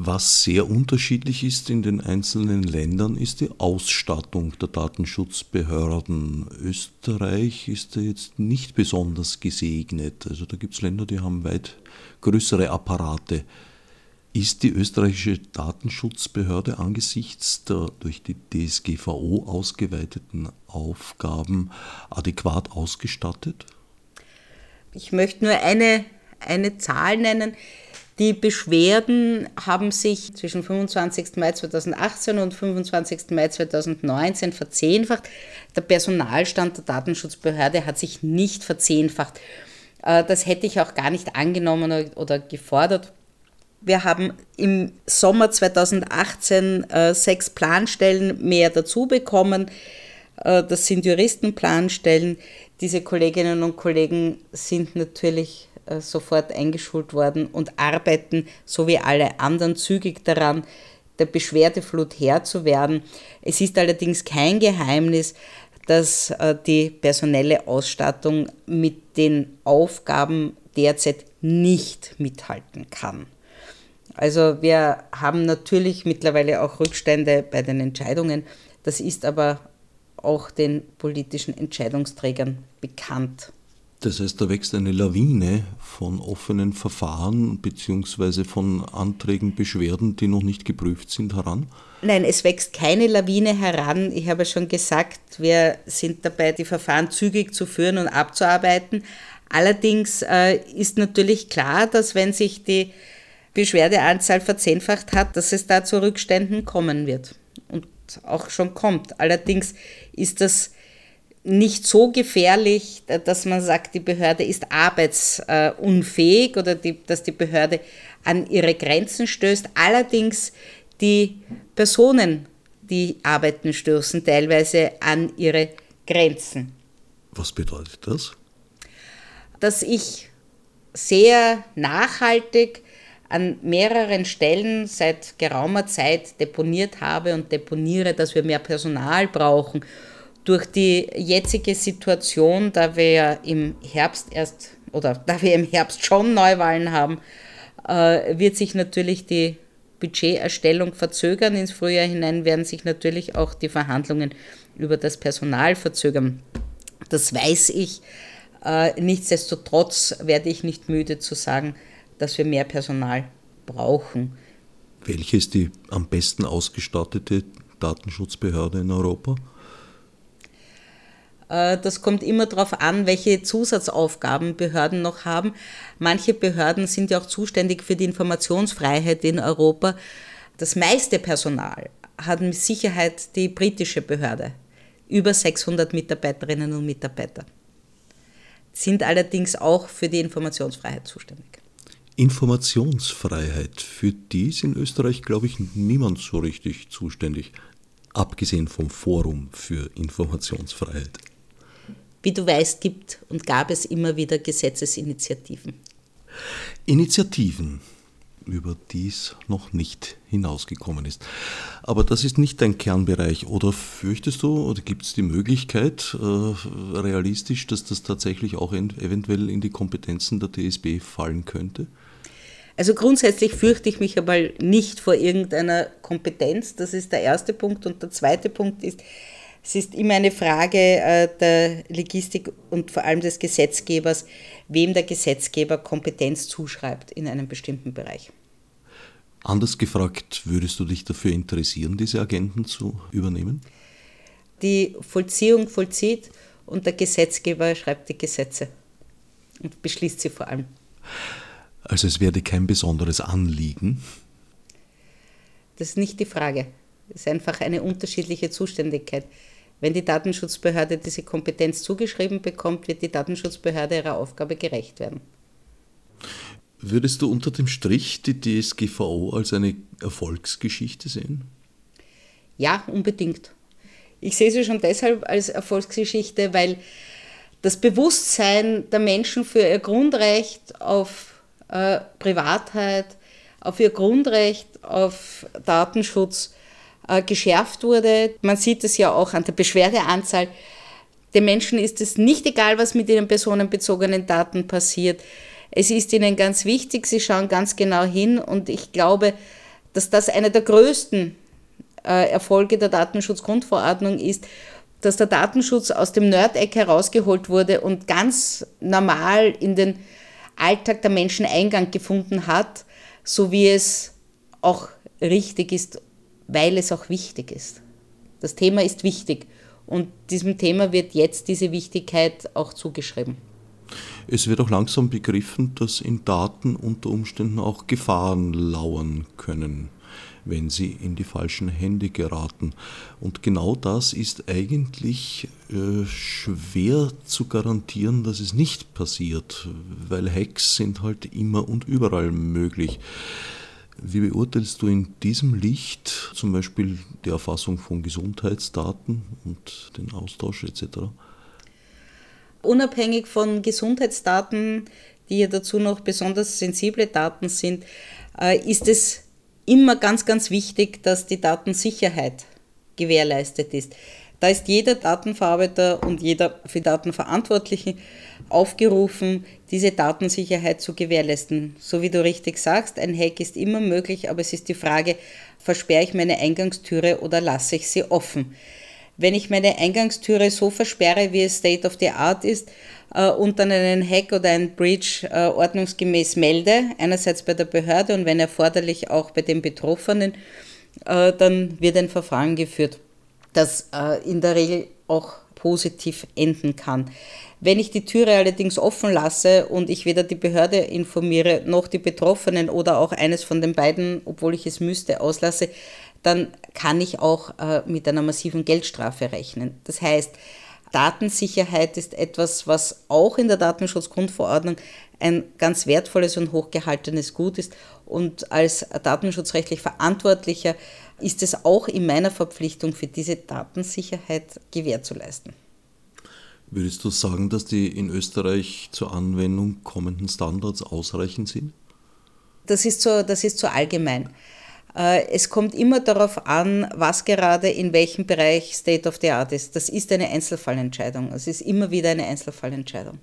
Was sehr unterschiedlich ist in den einzelnen Ländern, ist die Ausstattung der Datenschutzbehörden. Österreich ist da jetzt nicht besonders gesegnet. Also da gibt es Länder, die haben weit größere Apparate. Ist die österreichische Datenschutzbehörde angesichts der durch die DSGVO ausgeweiteten Aufgaben adäquat ausgestattet? Ich möchte nur eine, eine Zahl nennen. Die Beschwerden haben sich zwischen 25. Mai 2018 und 25. Mai 2019 verzehnfacht. Der Personalstand der Datenschutzbehörde hat sich nicht verzehnfacht. Äh, das hätte ich auch gar nicht angenommen oder gefordert. Wir haben im Sommer 2018 äh, sechs Planstellen mehr dazu bekommen. Äh, das sind Juristenplanstellen. Diese Kolleginnen und Kollegen sind natürlich äh, sofort eingeschult worden und arbeiten, so wie alle anderen, zügig daran, der Beschwerdeflut Herr zu werden. Es ist allerdings kein Geheimnis, dass äh, die personelle Ausstattung mit den Aufgaben derzeit nicht mithalten kann. Also wir haben natürlich mittlerweile auch Rückstände bei den Entscheidungen. Das ist aber auch den politischen Entscheidungsträgern bekannt. Das heißt, da wächst eine Lawine von offenen Verfahren bzw. von Anträgen, Beschwerden, die noch nicht geprüft sind, heran? Nein, es wächst keine Lawine heran. Ich habe schon gesagt, wir sind dabei, die Verfahren zügig zu führen und abzuarbeiten. Allerdings äh, ist natürlich klar, dass wenn sich die Beschwerdeanzahl verzehnfacht hat, dass es da zu Rückständen kommen wird auch schon kommt. Allerdings ist das nicht so gefährlich, dass man sagt, die Behörde ist arbeitsunfähig oder die, dass die Behörde an ihre Grenzen stößt. Allerdings die Personen, die arbeiten, stößen teilweise an ihre Grenzen. Was bedeutet das? Dass ich sehr nachhaltig an mehreren Stellen seit geraumer Zeit deponiert habe und deponiere, dass wir mehr Personal brauchen. Durch die jetzige Situation, da wir ja im Herbst erst oder da wir im Herbst schon Neuwahlen haben, äh, wird sich natürlich die Budgeterstellung verzögern. Ins Frühjahr hinein werden sich natürlich auch die Verhandlungen über das Personal verzögern. Das weiß ich. Äh, nichtsdestotrotz werde ich nicht müde zu sagen, dass wir mehr Personal brauchen. Welche ist die am besten ausgestattete Datenschutzbehörde in Europa? Äh, das kommt immer darauf an, welche Zusatzaufgaben Behörden noch haben. Manche Behörden sind ja auch zuständig für die Informationsfreiheit in Europa. Das meiste Personal hat mit Sicherheit die britische Behörde. Über 600 Mitarbeiterinnen und Mitarbeiter sind allerdings auch für die Informationsfreiheit zuständig. Informationsfreiheit, für die ist in Österreich, glaube ich, niemand so richtig zuständig, abgesehen vom Forum für Informationsfreiheit. Wie du weißt, gibt und gab es immer wieder Gesetzesinitiativen. Initiativen, über die es noch nicht hinausgekommen ist. Aber das ist nicht dein Kernbereich. Oder fürchtest du, oder gibt es die Möglichkeit, äh, realistisch, dass das tatsächlich auch eventuell in die Kompetenzen der DSB fallen könnte? Also grundsätzlich fürchte ich mich aber nicht vor irgendeiner Kompetenz. Das ist der erste Punkt. Und der zweite Punkt ist, es ist immer eine Frage äh, der Logistik und vor allem des Gesetzgebers, wem der Gesetzgeber Kompetenz zuschreibt in einem bestimmten Bereich. Anders gefragt, würdest du dich dafür interessieren, diese Agenten zu übernehmen? Die Vollziehung vollzieht und der Gesetzgeber schreibt die Gesetze und beschließt sie vor allem. Also es werde kein besonderes Anliegen? Das ist nicht die Frage. Es ist einfach eine unterschiedliche Zuständigkeit. Wenn die Datenschutzbehörde diese Kompetenz zugeschrieben bekommt, wird die Datenschutzbehörde ihrer Aufgabe gerecht werden. Würdest du unter dem Strich die DSGVO als eine Erfolgsgeschichte sehen? Ja, unbedingt. Ich sehe sie schon deshalb als Erfolgsgeschichte, weil das Bewusstsein der Menschen für ihr Grundrecht auf äh, Privatheit, auf ihr Grundrecht auf Datenschutz äh, geschärft wurde. Man sieht es ja auch an der Beschwerdeanzahl. Den Menschen ist es nicht egal, was mit ihren personenbezogenen Daten passiert. Es ist ihnen ganz wichtig, sie schauen ganz genau hin und ich glaube, dass das einer der größten äh, Erfolge der Datenschutzgrundverordnung ist, dass der Datenschutz aus dem Nerd-Eck herausgeholt wurde und ganz normal in den Alltag der Menschen Eingang gefunden hat, so wie es auch richtig ist weil es auch wichtig ist. Das Thema ist wichtig und diesem Thema wird jetzt diese Wichtigkeit auch zugeschrieben. Es wird auch langsam begriffen, dass in Daten unter Umständen auch Gefahren lauern können, wenn sie in die falschen Hände geraten. Und genau das ist eigentlich äh, schwer zu garantieren, dass es nicht passiert, weil Hacks sind halt immer und überall möglich. Wie beurteilst du in diesem Licht zum Beispiel die Erfassung von Gesundheitsdaten und den Austausch etc.? Unabhängig von Gesundheitsdaten, die ja dazu noch besonders sensible Daten sind, äh, ist es immer ganz, ganz wichtig, dass die Datensicherheit gewährleistet ist. Da ist jeder Datenverarbeiter und jeder für Daten Verantwortliche aufgerufen, diese Datensicherheit zu gewährleisten. So wie du richtig sagst, ein Hack ist immer möglich, aber es ist die Frage, versperre ich meine Eingangstüre oder lasse ich sie offen? Wenn ich meine Eingangstüre so versperre, wie es State of the Art ist, und dann einen Hack oder einen Breach äh, ordnungsgemäß melde, einerseits bei der Behörde und wenn erforderlich auch bei den Betroffenen, äh, dann wird ein Verfahren geführt das äh, in der Regel auch positiv enden kann. Wenn ich die Türe allerdings offen lasse und ich weder die Behörde informiere noch die Betroffenen oder auch eines von den beiden, obwohl ich es müsste, auslasse, dann kann ich auch äh, mit einer massiven Geldstrafe rechnen. Das heißt, Datensicherheit ist etwas, was auch in der Datenschutzgrundverordnung ein ganz wertvolles und hochgehaltenes Gut ist. Und als datenschutzrechtlich Verantwortlicher ist es auch in meiner Verpflichtung, für diese Datensicherheit Gewähr zu leisten. Würdest du sagen, dass die in Österreich zur Anwendung kommenden Standards ausreichend sind? das ist so, das ist so allgemein. Äh, es kommt immer darauf an, was gerade in welchem Bereich State of the Art ist. Das ist eine Einzelfallentscheidung. Es ist immer wieder eine Einzelfallentscheidung.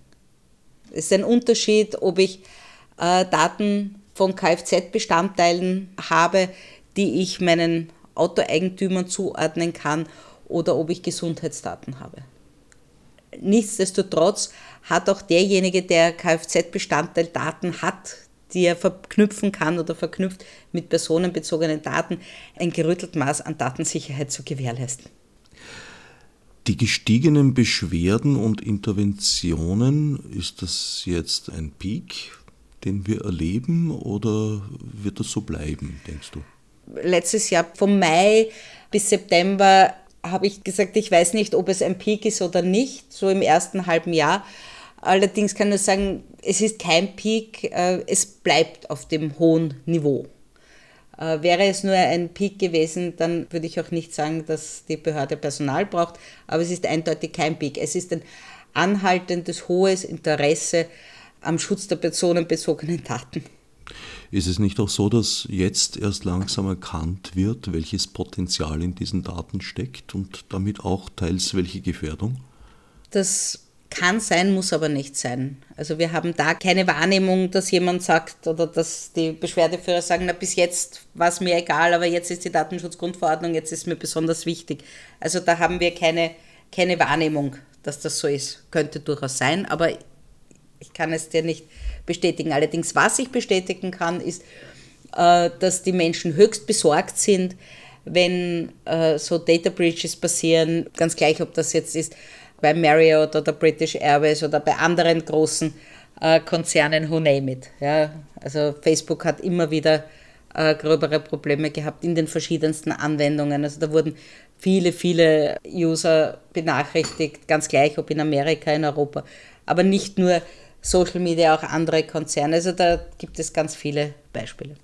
Es ist ein Unterschied, ob ich äh, Daten von Kfz-Bestandteilen habe, die ich meinen Autoeigentümern zuordnen kann oder ob ich Gesundheitsdaten habe. Nichtsdestotrotz hat auch derjenige, der Kfz-Bestandteildaten hat, die er verknüpfen kann oder verknüpft mit personenbezogenen Daten, ein gerüttelt Maß an Datensicherheit zu gewährleisten. Die gestiegenen Beschwerden und Interventionen, ist das jetzt ein Peak, den wir erleben oder wird das so bleiben, denkst du? Letztes Jahr vom Mai bis September habe ich gesagt, ich weiß nicht, ob es ein Peak ist oder nicht, so im ersten halben Jahr. Allerdings kann ich sagen, es ist kein Peak, äh, es bleibt auf dem hohen Niveau. Äh, wäre es nur ein Peak gewesen, dann würde ich auch nicht sagen, dass die Behörde Personal braucht, aber es ist eindeutig kein Peak. Es ist ein anhaltendes hohes Interesse am Schutz der personenbezogenen Daten. Ist es nicht auch so, dass jetzt erst langsam erkannt wird, welches Potenzial in diesen Daten steckt und damit auch teils welche Gefährdung? Das kann sein, muss aber nicht sein. Also wir haben da keine Wahrnehmung, dass jemand sagt oder dass die Beschwerdeführer sagen, na bis jetzt war es mir egal, aber jetzt ist die Datenschutzgrundverordnung, jetzt ist mir besonders wichtig. Also da haben wir keine, keine Wahrnehmung, dass das so ist. Könnte durchaus sein, aber ich kann es dir nicht bestätigen. Allerdings, was ich bestätigen kann, ist, äh, dass die Menschen höchst besorgt sind, wenn äh, so Data Breaches passieren, ganz gleich, ob das jetzt ist bei Marriott oder British Airways oder bei anderen großen äh, Konzernen, who name it. Ja, also Facebook hat immer wieder äh, gröbere Probleme gehabt in den verschiedensten Anwendungen. Also da wurden viele, viele User benachrichtigt, ganz gleich, ob in Amerika, in Europa, aber nicht nur Social Media, auch andere Konzerne. Also da gibt es ganz viele Beispiele.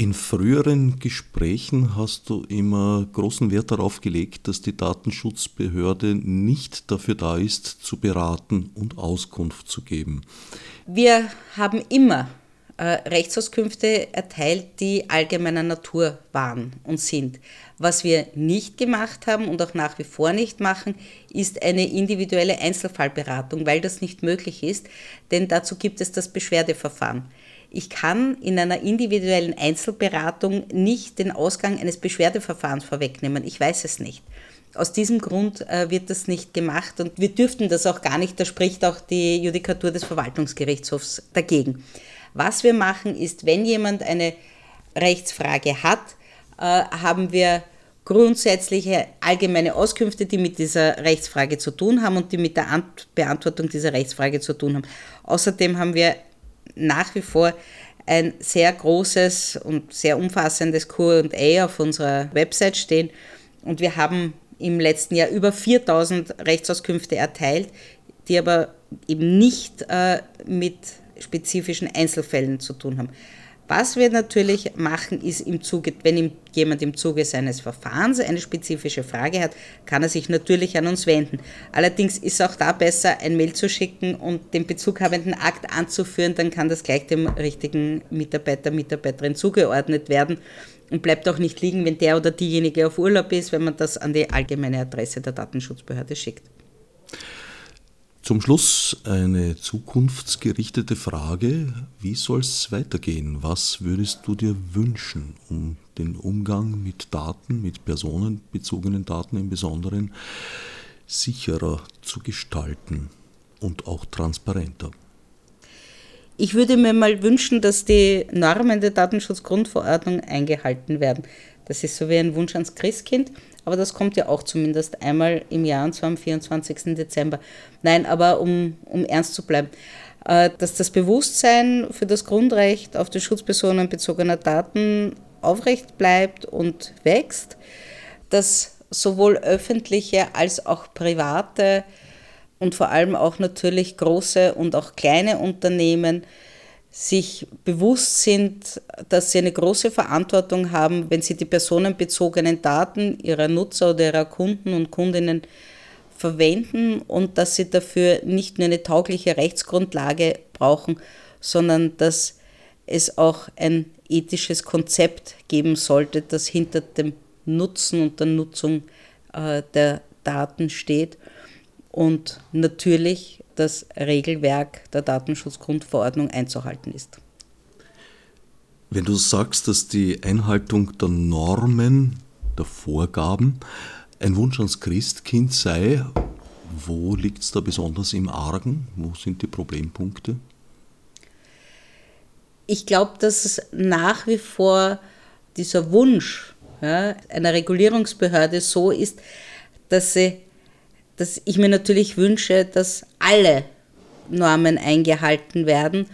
In früheren Gesprächen hast du immer großen Wert darauf gelegt, dass die Datenschutzbehörde nicht dafür da ist, zu beraten und Auskunft zu geben. Wir haben immer äh, Rechtsauskünfte erteilt, die allgemeiner Natur waren und sind. Was wir nicht gemacht haben und auch nach wie vor nicht machen, ist eine individuelle Einzelfallberatung, weil das nicht möglich ist, denn dazu gibt es das Beschwerdeverfahren. Ich kann in einer individuellen Einzelberatung nicht den Ausgang eines Beschwerdeverfahrens vorwegnehmen. Ich weiß es nicht. Aus diesem Grund äh, wird das nicht gemacht und wir dürften das auch gar nicht. Da spricht auch die Judikatur des Verwaltungsgerichtshofs dagegen. Was wir machen ist, wenn jemand eine Rechtsfrage hat, äh, haben wir grundsätzliche allgemeine Auskünfte, die mit dieser Rechtsfrage zu tun haben und die mit der Beantwortung dieser Rechtsfrage zu tun haben. Außerdem haben wir nach wie vor ein sehr großes und sehr umfassendes QA auf unserer Website stehen. Und wir haben im letzten Jahr über 4000 Rechtsauskünfte erteilt, die aber eben nicht äh, mit spezifischen Einzelfällen zu tun haben. Was wir natürlich machen, ist im Zuge, wenn jemand im Zuge seines Verfahrens eine spezifische Frage hat, kann er sich natürlich an uns wenden. Allerdings ist auch da besser, ein Mail zu schicken und den bezughabenden Akt anzuführen, dann kann das gleich dem richtigen Mitarbeiter, Mitarbeiterin zugeordnet werden und bleibt auch nicht liegen, wenn der oder diejenige auf Urlaub ist, wenn man das an die allgemeine Adresse der Datenschutzbehörde schickt. Zum Schluss eine zukunftsgerichtete Frage. Wie soll es weitergehen? Was würdest du dir wünschen, um den Umgang mit Daten, mit personenbezogenen Daten im Besonderen, sicherer zu gestalten und auch transparenter? Ich würde mir mal wünschen, dass die Normen der Datenschutzgrundverordnung eingehalten werden. Das ist so wie ein Wunsch ans Christkind aber das kommt ja auch zumindest einmal im Jahr, und zwar am 24. Dezember. Nein, aber um, um ernst zu bleiben, äh, dass das Bewusstsein für das Grundrecht auf den Schutz personenbezogener Daten aufrecht bleibt und wächst, dass sowohl öffentliche als auch private und vor allem auch natürlich große und auch kleine Unternehmen sich bewusst sind, dass sie eine große Verantwortung haben, wenn sie die personenbezogenen Daten ihrer Nutzer oder ihrer Kunden und Kundinnen verwenden und dass sie dafür nicht nur eine taugliche Rechtsgrundlage brauchen, sondern dass es auch ein ethisches Konzept geben sollte, das hinter dem Nutzen und der Nutzung äh, der Daten steht und natürlich das Regelwerk der Datenschutzgrundverordnung einzuhalten ist. Wenn du sagst, dass die Einhaltung der Normen, der Vorgaben ein Wunsch ans Christkind sei, wo liegt es da besonders im Argen? Wo sind die Problempunkte? Ich glaube, dass es nach wie vor dieser Wunsch ja, einer Regulierungsbehörde so ist, dass, sie, dass ich mir natürlich wünsche, dass alle Normen eingehalten werden,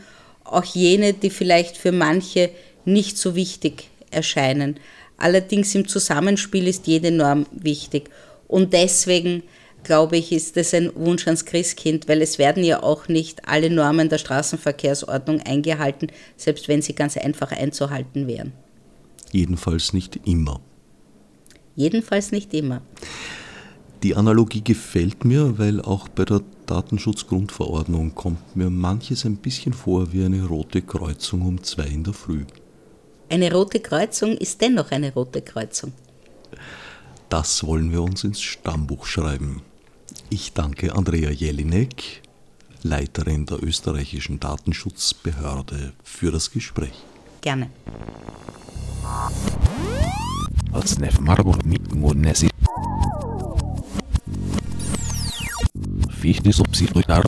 auch jene, die vielleicht für manche nicht so wichtig erscheinen. Allerdings im Zusammenspiel ist jede Norm wichtig. Und deswegen glaube ich, ist es ein Wunsch ans Christkind, weil es werden ja auch nicht alle Normen der Straßenverkehrsordnung eingehalten, selbst wenn sie ganz einfach einzuhalten wären. Jedenfalls nicht immer. Jedenfalls nicht immer. Die Analogie gefällt mir, weil auch bei der Datenschutzgrundverordnung kommt mir manches ein bisschen vor wie eine rote Kreuzung um zwei in der Früh. Eine rote Kreuzung ist dennoch eine rote Kreuzung. Das wollen wir uns ins Stammbuch schreiben. Ich danke Andrea Jelinek, Leiterin der österreichischen Datenschutzbehörde, für das Gespräch. Gerne wie ich die Subsidiarität